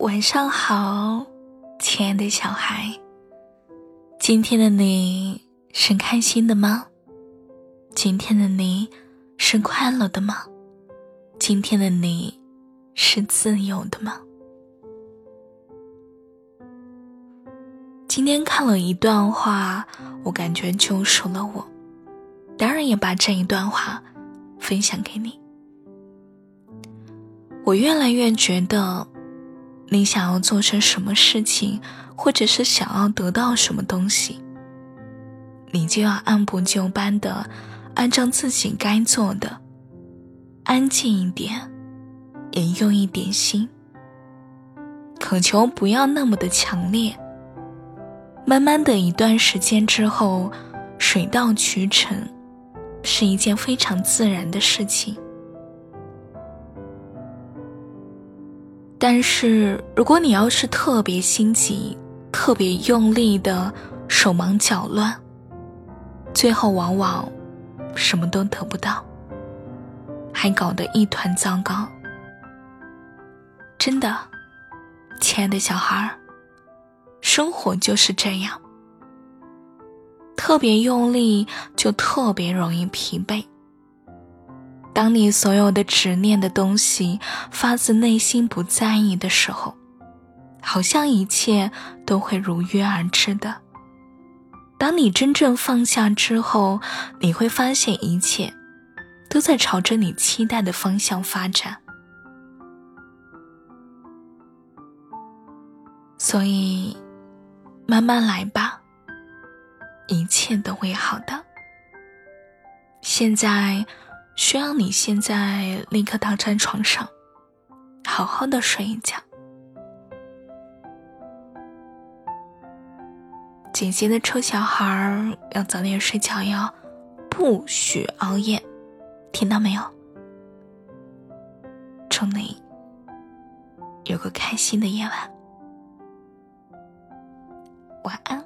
晚上好，亲爱的小孩。今天的你是开心的吗？今天的你是快乐的吗？今天的你是自由的吗？今天看了一段话，我感觉救赎了我，当然也把这一段话分享给你。我越来越觉得。你想要做成什么事情，或者是想要得到什么东西，你就要按部就班的，按照自己该做的，安静一点，也用一点心，渴求不要那么的强烈。慢慢的一段时间之后，水到渠成，是一件非常自然的事情。但是，如果你要是特别心急、特别用力的手忙脚乱，最后往往什么都得不到，还搞得一团糟糕。真的，亲爱的小孩儿，生活就是这样，特别用力就特别容易疲惫。当你所有的执念的东西发自内心不在意的时候，好像一切都会如约而至的。当你真正放下之后，你会发现一切都在朝着你期待的方向发展。所以，慢慢来吧，一切都会好的。现在。需要你现在立刻躺在床上，好好的睡一觉。姐姐的臭小孩儿要早点睡觉哟，不许熬夜，听到没有？祝你有个开心的夜晚，晚安。